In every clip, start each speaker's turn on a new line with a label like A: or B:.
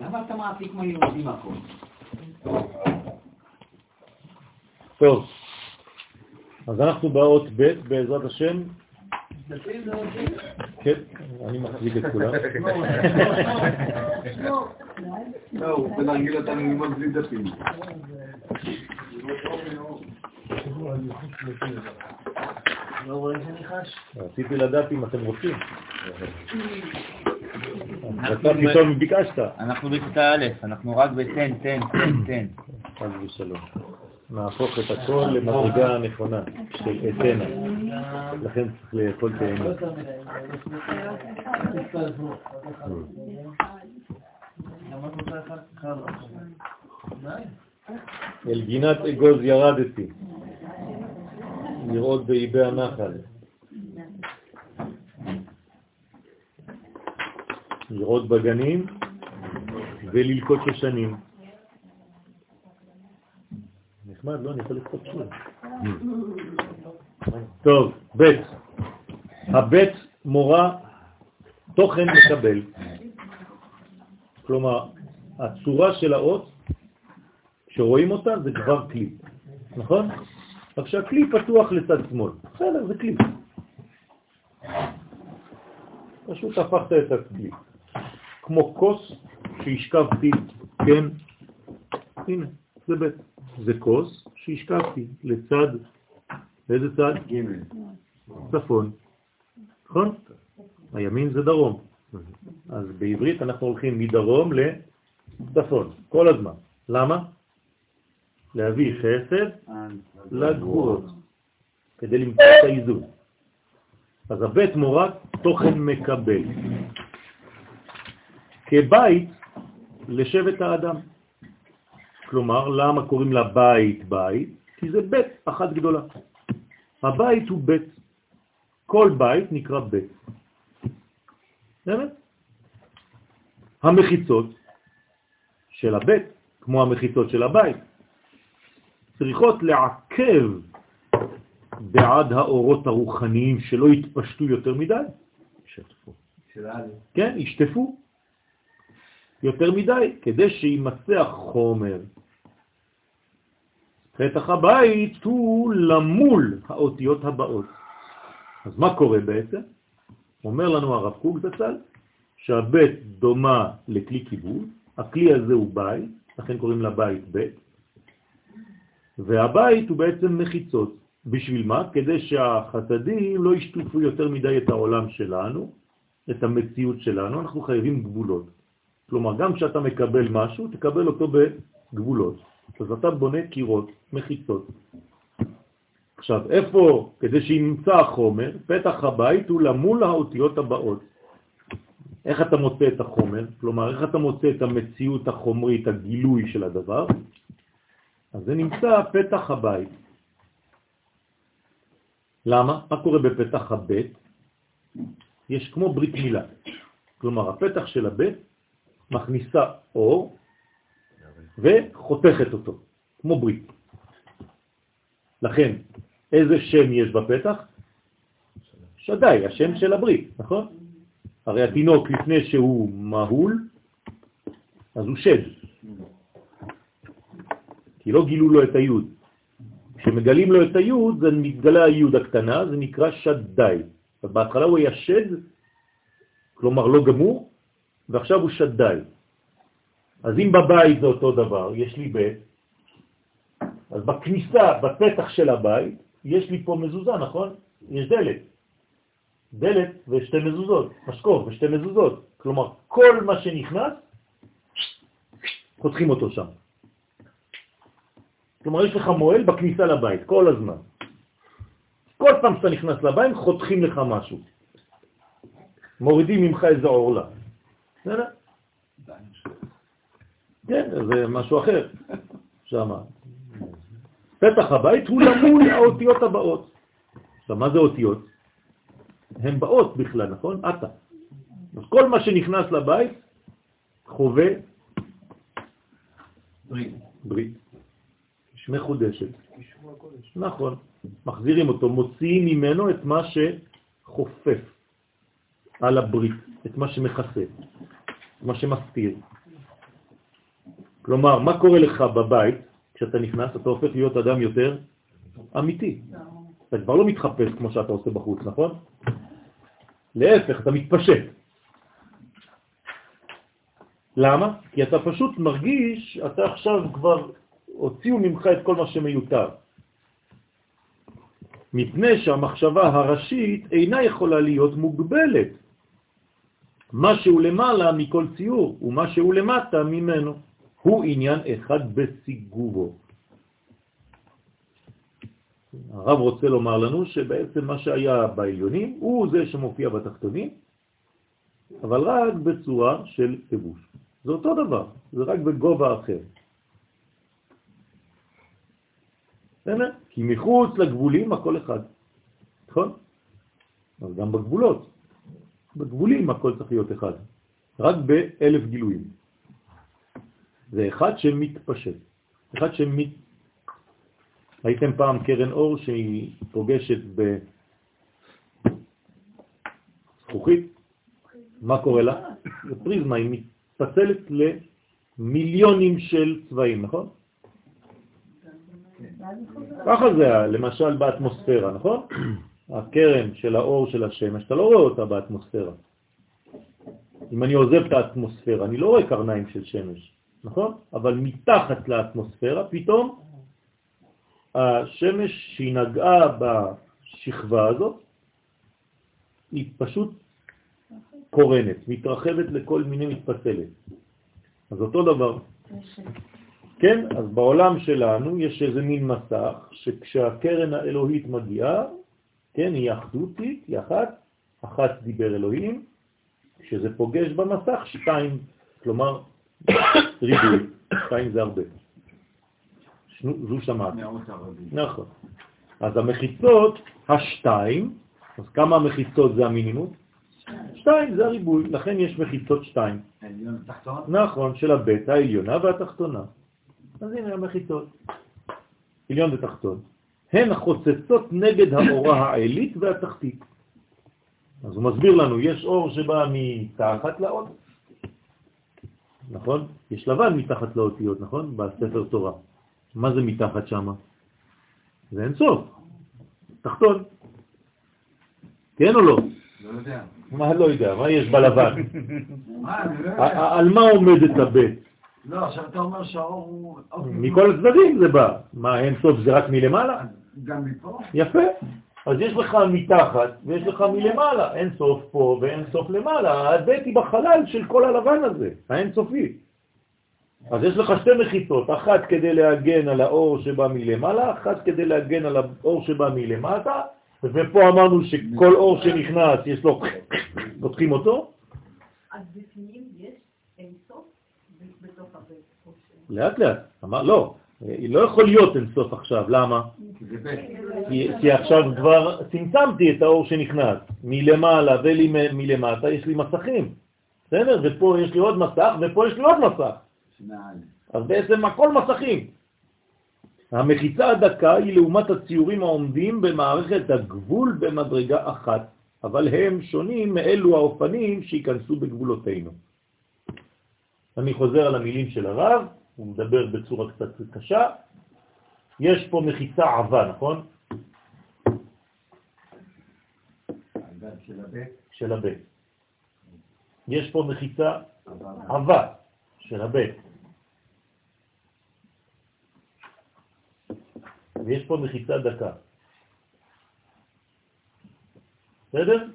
A: למה אתה מעתיק מהיהודים הכל?
B: טוב, אז אנחנו באות ב' בעזרת השם. כן, אני מחזיק את כולם.
C: לא, הוא רוצה להרגיל אותנו ללמוד בלי דפים.
B: רציתי לדעת אם אתם רוצים. אתה פתאום ביקשת.
A: אנחנו בכיתה א', אנחנו רק בתן, תן, תן, תן.
B: חס ושלום. נהפוך את הכל למדרגה הנכונה של אתנה. לכן צריך לאכול תאנה. אל גינת אגוז ירדתי, לראות באיבי הנחל. לראות בגנים וללקוט שושנים. נחמד, לא? אני יכול לכתוב שיר. טוב, ב' הב' מורה תוכן מקבל. כלומר, הצורה של האות, כשרואים אותה, זה כבר כלי, נכון? רק שהכלי פתוח לצד שמאל. בסדר, זה כלי. פשוט הפכת את הכלי. כמו כוס שהשכבתי, כן? הנה, זה ב'. זה כוס שהשכבתי לצד, לאיזה צד? ג' צפון, נכון? הימין זה דרום. אז בעברית אנחנו הולכים מדרום לצפון, כל הזמן. למה? להביא חסד לגבורות, כדי למצוא את האיזון. אז הבית מורה תוכן מקבל. כבית לשבט האדם. כלומר, למה קוראים לה בית בית? כי זה בית אחת גדולה. הבית הוא בית. כל בית נקרא בית. באמת? המחיצות של הבית, כמו המחיצות של הבית, צריכות לעכב בעד האורות הרוחניים שלא יתפשטו יותר מדי. ישתפו. כן, ישטפו יותר מדי, כדי שימצא החומר פתח הבית הוא למול האותיות הבאות. אז מה קורה בעצם? אומר לנו הרב קוק זצ"ל, שהבית דומה לכלי כיבוד, הכלי הזה הוא בית, לכן קוראים לה בית בית, והבית הוא בעצם מחיצות. בשביל מה? כדי שהחסדים לא ישטופו יותר מדי את העולם שלנו, את המציאות שלנו, אנחנו חייבים גבולות. כלומר, גם כשאתה מקבל משהו, תקבל אותו בגבולות. אז אתה בונה קירות, מחיצות. עכשיו, איפה, כדי שימצא החומר, פתח הבית הוא למול האותיות הבאות. איך אתה מוצא את החומר? כלומר, איך אתה מוצא את המציאות החומרית, הגילוי של הדבר? אז זה נמצא פתח הבית. למה? מה קורה בפתח הבית? יש כמו ברית מילה. כלומר, הפתח של הבית מכניסה אור וחותכת אותו, כמו ברית. לכן, איזה שם יש בפתח? שדי, השם של הברית, נכון? הרי התינוק לפני שהוא מהול, אז הוא שד. כי לא גילו לו את היוד. כשמגלים לו את היוד, זה מתגלה היוד הקטנה, זה נקרא שדי. בהתחלה הוא היה שד, כלומר לא גמור, ועכשיו הוא שדי. אז אם בבית זה אותו דבר, יש לי בית, אז בכניסה, בפתח של הבית, יש לי פה מזוזה, נכון? יש דלת. דלת ושתי מזוזות, משקוף ושתי מזוזות. כלומר, כל מה שנכנס, חותכים אותו שם. כלומר, יש לך מועל בכניסה לבית, כל הזמן. כל פעם שאתה נכנס לבית, חותכים לך משהו. מורידים ממך איזה עורלה. בסדר? כן, זה משהו אחר. שמה. פתח הבית הוא למול האותיות הבאות. עכשיו, מה זה אותיות? הן באות בכלל, נכון? אתה. אז כל מה שנכנס לבית חווה ברית. ברית. מחודשת. נכון. מחזירים אותו, מוציאים ממנו את מה שחופף על הברית, את מה שמכסה, מה שמסתיר. כלומר, מה קורה לך בבית כשאתה נכנס? אתה הופך להיות אדם יותר אמיתי. אתה כבר לא מתחפש כמו שאתה עושה בחוץ, נכון? להפך, אתה מתפשט. למה? כי אתה פשוט מרגיש, אתה עכשיו כבר הוציאו ממך את כל מה שמיותר. מפני שהמחשבה הראשית אינה יכולה להיות מוגבלת. מה שהוא למעלה מכל ציור ומה שהוא למטה ממנו הוא עניין אחד בסיגובו. הרב רוצה לומר לנו שבעצם מה שהיה בעליונים הוא זה שמופיע בתחתונים, אבל רק בצורה של לבוש. זה אותו דבר, זה רק בגובה אחר. בסדר? כי מחוץ לגבולים הכל אחד, נכון? אז גם בגבולות, בגבולים הכל צריך להיות אחד, רק באלף גילויים. זה אחד שמתפשט, אחד שמת... ראיתם פעם קרן אור שהיא פוגשת בזכוכית? מה קורה לה? זה פריזמה, היא מתפצלת למיליונים של צבעים, נכון? ככה זה למשל באטמוספירה, נכון? הקרן של האור של השמש, אתה לא רואה אותה באטמוספירה. אם אני עוזב את האטמוספירה, אני לא רואה קרניים של שמש, נכון? אבל מתחת לאטמוספירה, פתאום השמש שהיא נגעה בשכבה הזאת, היא פשוט קורנת, מתרחבת לכל מיני מתפצלת. אז אותו דבר. כן, אז בעולם שלנו יש איזה מין מסך שכשהקרן האלוהית מגיעה, כן, היא אחדותית, היא אחת, אחת דיבר אלוהים, כשזה פוגש במסך שתיים, כלומר ריבוי, שתיים זה הרבה. זו שמעת. נכון. אז המחיצות, השתיים, אז כמה המחיצות זה המינימום? שתיים זה הריבוי, לכן יש מחיצות שתיים. נכון, של הבית העליונה והתחתונה. אז הנה המחיצות, עליון ותחתון. הן החוצצות נגד האורה העילית והתחתית. אז הוא מסביר לנו, יש אור שבא מתחת לאות, נכון? יש לבן מתחת לאותיות, נכון? בספר תורה. מה זה מתחת שם? זה אין סוף, תחתון. כן או לא?
C: לא יודע.
B: מה לא יודע? מה יש בלבן?
C: לא.
B: על מה עומדת הבית?
C: לא, עכשיו אתה אומר שהאור הוא...
B: מכל הצדדים זה בא. מה, אין סוף זה רק מלמעלה?
C: גם מפה?
B: יפה. אז יש לך מתחת ויש לך מלמעלה, אין סוף פה ואין סוף למעלה. הבית היא בחלל של כל הלבן הזה, האין סופי. אז יש לך שתי מחיצות, אחת כדי להגן על האור שבא מלמעלה, אחת כדי להגן על האור שבא מלמטה, ופה אמרנו שכל אור שנכנס יש לו, פותחים אותו.
D: אז בפנים יש אינסוף בתוך הבית.
B: לאט לאט, אמר לא, לא יכול להיות אינסוף עכשיו, למה? כי, כי עכשיו כבר צמצמתי את האור שנכנס, מלמעלה ומלמטה יש לי מסכים, בסדר? ופה יש לי עוד מסך ופה יש לי עוד מסך. אז בעצם הכל מסכים. המחיצה הדקה היא לעומת הציורים העומדים במערכת הגבול במדרגה אחת, אבל הם שונים מאלו האופנים שיכנסו בגבולותינו. אני חוזר על המילים של הרב, הוא מדבר בצורה קצת קשה. יש פה מחיצה עבה, נכון? של הבית. יש פה מחיצה עבה של הבית. ויש פה מחיצה דקה. בסדר?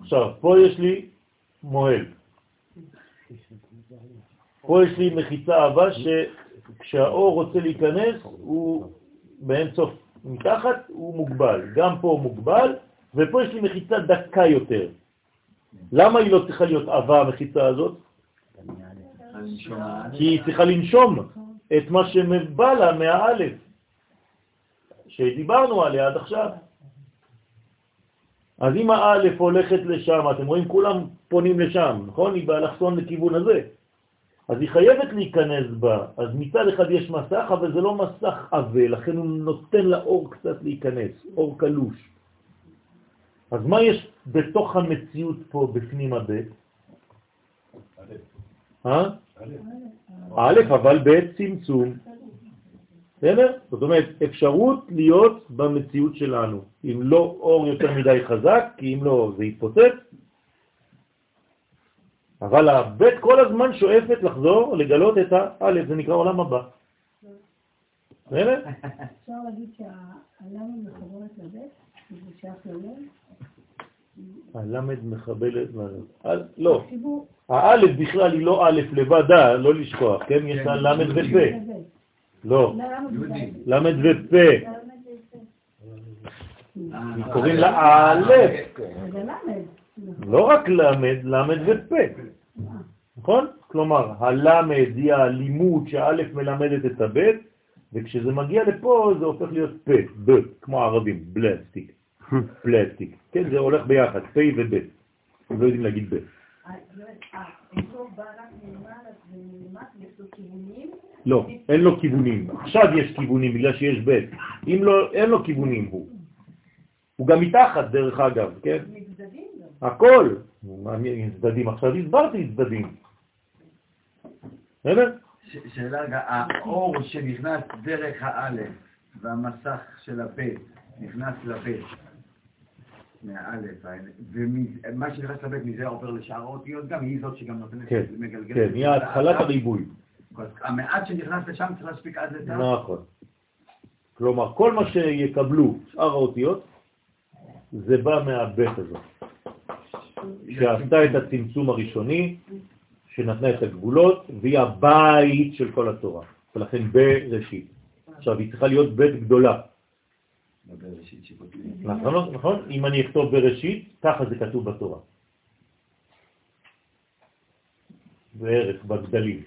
B: עכשיו, פה יש לי מועל. פה יש לי מחיצה אהבה שכשהאור רוצה להיכנס הוא באין סוף מתחת הוא מוגבל, גם פה הוא מוגבל ופה יש לי מחיצה דקה יותר. למה היא לא צריכה להיות אהבה המחיצה הזאת? כי היא צריכה לנשום את מה שמבא לה מהאלף, שדיברנו עליה עד עכשיו. אז אם האלף הולכת לשם, אתם רואים, כולם פונים לשם, נכון? היא באלכסון לכיוון הזה. אז היא חייבת להיכנס בה. אז מצד אחד יש מסך, אבל זה לא מסך עבה, לכן הוא נותן לאור קצת להיכנס, אור קלוש. אז מה יש בתוך המציאות פה בפנים הבית? אה? א', אבל בצמצום. בסדר? זאת אומרת, אפשרות להיות במציאות שלנו. אם לא אור יותר מדי חזק, כי אם לא זה יתפוצץ, אבל הבית כל הזמן שואפת לחזור, לגלות את האלף, זה נקרא עולם הבא. בסדר?
E: אפשר להגיד שהלמד מחברת לבית, זה שייך ללב?
B: הלמד מחבלת, לא, האלף בכלל היא לא א' לבדה, לא לשכוח, כן? יש לה למד ופה. לא, למד ופה. קוראים לה א', לא רק למד, למד ופה. נכון? כלומר, הלמד היא הלימוד שהאלף מלמדת את הבית, וכשזה מגיע לפה זה הופך להיות פה, ב, כמו הערבים, בלסטיק, פלסטיק. כן, זה הולך ביחד, פה וב'. הם לא יודעים להגיד ב'. לא, אין לו כיוונים. עכשיו יש כיוונים בגלל שיש ב'. אם לא, אין לו כיוונים הוא. הוא גם מתחת דרך אגב, כן? הכל. צדדים, עכשיו הסברתי צדדים. בסדר?
A: שאלה, האור שנכנס דרך האלף והמסך של הבית נכנס לבית מהאלף, ומה שנכנס לבית מזה עובר לשאר האותיות גם, היא זאת שגם נותנת,
B: כן, כן, היא התחלת הריבוי.
A: המעט שנכנס לשם צריך להספיק עד לזה.
B: נכון. כלומר, כל מה שיקבלו שאר האותיות, זה בא מהבית הזאת, שעשתה את הצמצום הראשוני, שנתנה את הגבולות, והיא הבית של כל התורה, ולכן בראשית. עכשיו, היא צריכה להיות בית גדולה. נכון, נכון? אם אני אכתוב בראשית, ככה זה כתוב בתורה. בערך, בגדלים.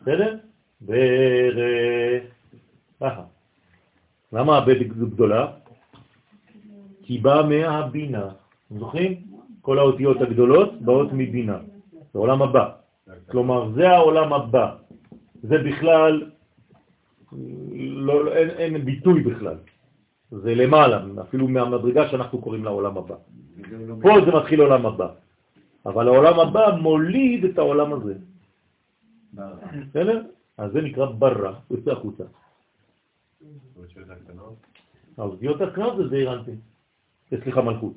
B: בסדר? בערך, ככה. למה הבית גדולה? כי באה מהבינה. זוכרים? כל האותיות הגדולות באות מבינה. זה עולם הבא. כלומר, זה העולם הבא. זה בכלל, לא, אין, אין ביטוי בכלל. זה למעלה, אפילו מהמדרגה שאנחנו קוראים לעולם הבא. פה זה מתחיל עולם הבא. אבל העולם הבא מוליד את העולם הזה. בסדר? אז זה נקרא ברא, הוא יוצא החוצה. האותיות הקטנות זה זעיר אנפין. סליחה, מלכות.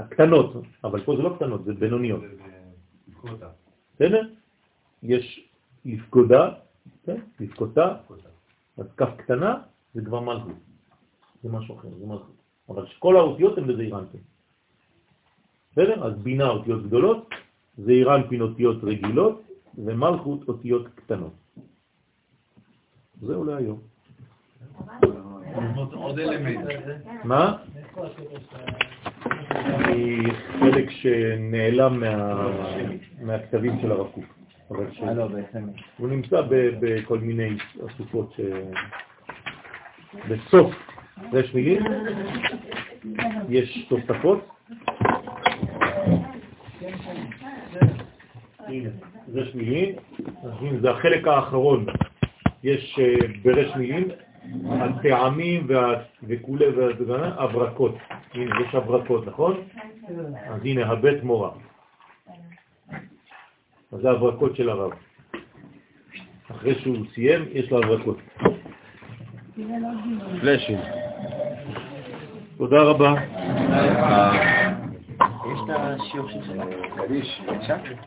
B: הקטנות, אבל פה זה לא קטנות, זה בינוניות. בסדר? יש לפקודה, כן? לפקותה, אז כף קטנה זה כבר מלכות. זה משהו אחר, זה מלכות. אבל כל האותיות הן בזעירנטים. בסדר? אז בינה אותיות גדולות, זעירנטין אותיות רגילות, ומלכות אותיות קטנות. זהו להיום.
A: עוד אלמנט.
B: מה? שנעלם מהכתבים של הרב קוק. הוא נמצא בכל מיני אסופות. בסוף רש מילים יש תוספות. הנה, רש מילים, זה החלק האחרון. יש אה, ברש מילים הטעמים וכולי והברקות. הנה, יש הברקות, נכון? אז הנה, הבית מורה. אז זה הברקות של הרב. אחרי שהוא סיים, יש לו הברקות. פלאשים. תודה רבה.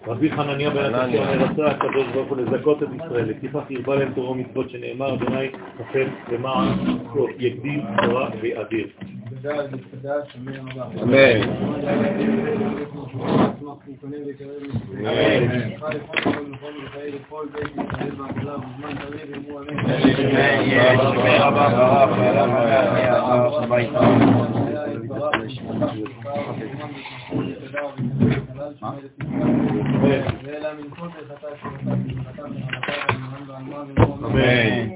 B: רבי חנניה בן עטיה רצה הקדוש ברוך הוא לזכות את ישראל, לפיכך הרבה להם תורה ומצוות שנאמר, אדוני חפץ למען יגדיל תורה ויאדיר.
A: אמן.
B: אמן.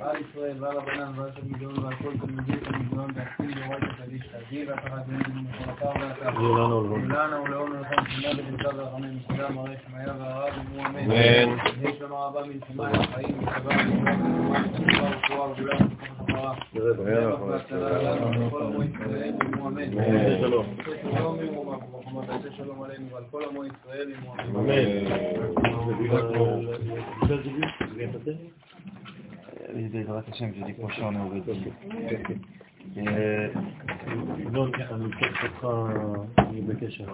A: בעזרת השם, je dis prochain, on est au rédit.
B: לא, אני אקח אותך, אני בקשר.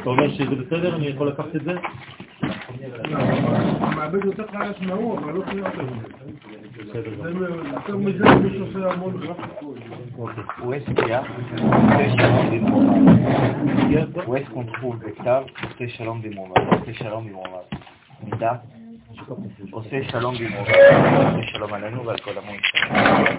B: אתה אומר שזה בסדר? אני יכול לקחת את זה?
C: המעבד יותר חלש מההוא, אבל לא צריך יותר מזה. יותר מזה, מי שעושה המון.
B: אוקיי.
A: Y a עושה שלום במרומיו? Est-ce qu'on trouve בכתב עושה שלום במרומיו? עושה שלום במרומיו. מידה? עושה שלום במרומיו. עושה שלום עלינו ועל כל ישראל.